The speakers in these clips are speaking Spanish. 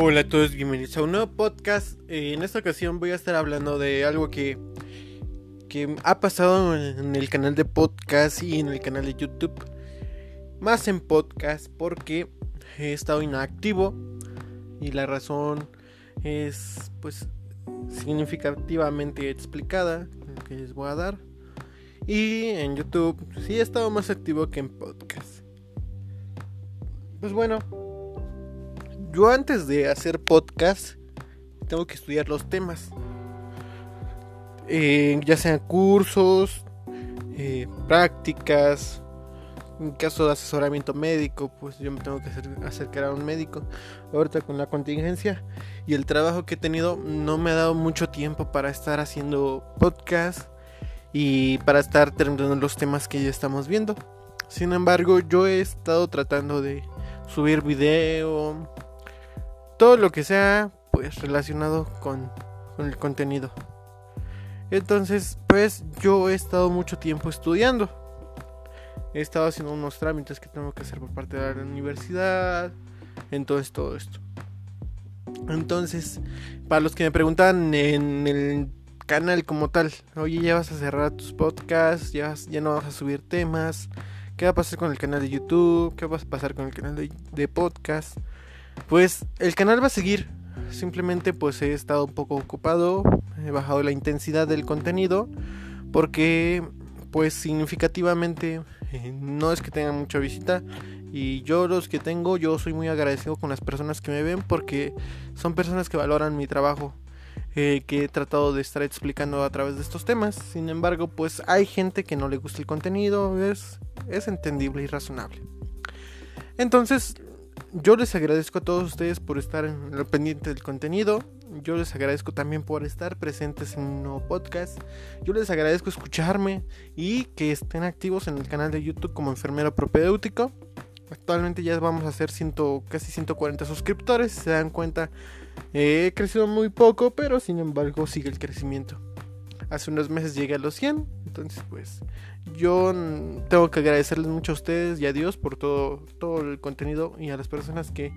Hola a todos, bienvenidos a un nuevo podcast. Eh, en esta ocasión voy a estar hablando de algo que, que ha pasado en el canal de podcast y en el canal de YouTube. Más en podcast porque he estado inactivo y la razón es pues significativamente explicada que les voy a dar. Y en YouTube sí he estado más activo que en podcast. Pues bueno, yo antes de hacer podcast tengo que estudiar los temas. Eh, ya sean cursos, eh, prácticas, en caso de asesoramiento médico, pues yo me tengo que acercar a un médico. Ahorita con la contingencia y el trabajo que he tenido no me ha dado mucho tiempo para estar haciendo podcast y para estar terminando los temas que ya estamos viendo. Sin embargo, yo he estado tratando de subir video, todo lo que sea pues relacionado con, con el contenido. Entonces, pues yo he estado mucho tiempo estudiando. He estado haciendo unos trámites que tengo que hacer por parte de la universidad. Entonces, todo esto. Entonces, para los que me preguntan en el canal como tal, oye, ya vas a cerrar tus podcasts, ya, ya no vas a subir temas, ¿qué va a pasar con el canal de YouTube? ¿Qué va a pasar con el canal de, de podcast? Pues el canal va a seguir. Simplemente pues he estado un poco ocupado, he bajado la intensidad del contenido porque pues significativamente eh, no es que tenga mucha visita y yo los que tengo yo soy muy agradecido con las personas que me ven porque son personas que valoran mi trabajo eh, que he tratado de estar explicando a través de estos temas sin embargo pues hay gente que no le gusta el contenido es, es entendible y razonable entonces yo les agradezco a todos ustedes por estar lo pendiente del contenido. Yo les agradezco también por estar presentes en un nuevo podcast. Yo les agradezco escucharme y que estén activos en el canal de YouTube como enfermero propedéutico. Actualmente ya vamos a ciento, casi 140 suscriptores. Si se dan cuenta, he crecido muy poco, pero sin embargo sigue el crecimiento. Hace unos meses llegué a los 100. Entonces, pues yo tengo que agradecerles mucho a ustedes y a Dios por todo, todo el contenido y a las personas que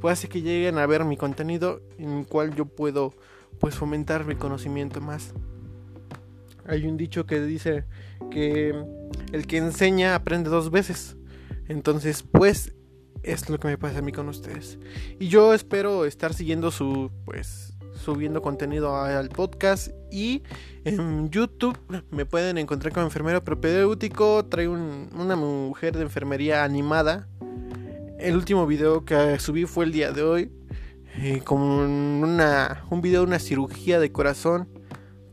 pues hace que lleguen a ver mi contenido en el cual yo puedo pues fomentar mi conocimiento más. Hay un dicho que dice que el que enseña aprende dos veces. Entonces, pues es lo que me pasa a mí con ustedes. Y yo espero estar siguiendo su pues subiendo contenido al podcast y en YouTube me pueden encontrar como enfermero propedéutico. Traigo una mujer de enfermería animada. El último video que subí fue el día de hoy. Eh, con una, un video de una cirugía de corazón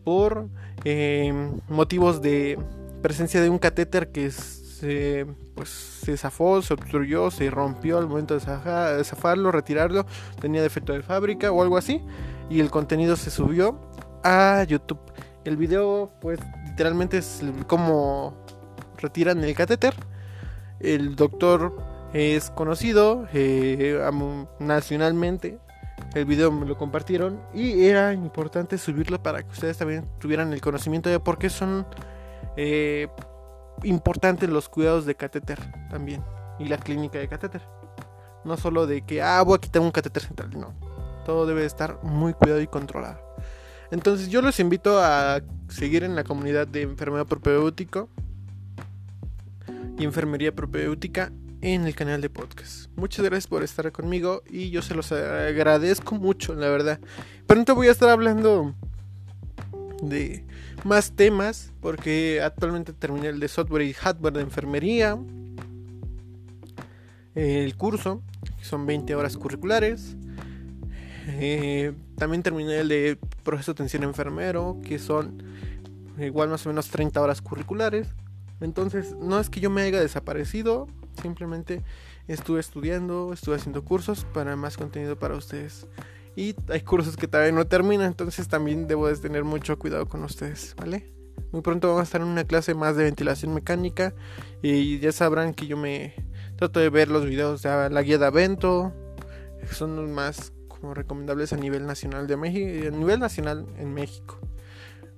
por eh, motivos de presencia de un catéter que se, pues, se zafó, se obstruyó, se rompió al momento de zafarlo, retirarlo, tenía defecto de fábrica o algo así y el contenido se subió a YouTube. El video, pues, literalmente es como retiran el catéter. El doctor es conocido eh, nacionalmente. El video me lo compartieron y era importante subirlo para que ustedes también tuvieran el conocimiento de por qué son eh, importantes los cuidados de catéter también y la clínica de catéter. No solo de que, ah, voy a quitar un catéter central, no todo debe estar muy cuidado y controlado. Entonces yo los invito a seguir en la comunidad de enfermedad propedéutico y enfermería propedéutica en el canal de podcast. Muchas gracias por estar conmigo y yo se los agradezco mucho, la verdad. Pronto voy a estar hablando de más temas porque actualmente terminé el de software y hardware de enfermería. El curso, son 20 horas curriculares. Eh, también terminé el de proceso de atención enfermero, que son igual más o menos 30 horas curriculares. Entonces, no es que yo me haya desaparecido, simplemente estuve estudiando, estuve haciendo cursos para más contenido para ustedes. Y hay cursos que todavía no terminan, entonces también debo de tener mucho cuidado con ustedes, ¿vale? Muy pronto vamos a estar en una clase más de ventilación mecánica y ya sabrán que yo me trato de ver los videos de la guía de Avento, que son los más como recomendables a nivel nacional de México, a nivel nacional en México.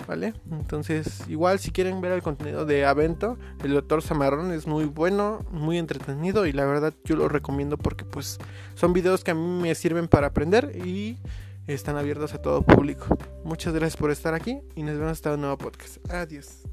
¿vale? Entonces, igual si quieren ver el contenido de Avento, el doctor Zamarrón es muy bueno, muy entretenido y la verdad yo lo recomiendo porque pues son videos que a mí me sirven para aprender y están abiertos a todo público. Muchas gracias por estar aquí y nos vemos hasta un nuevo podcast. Adiós.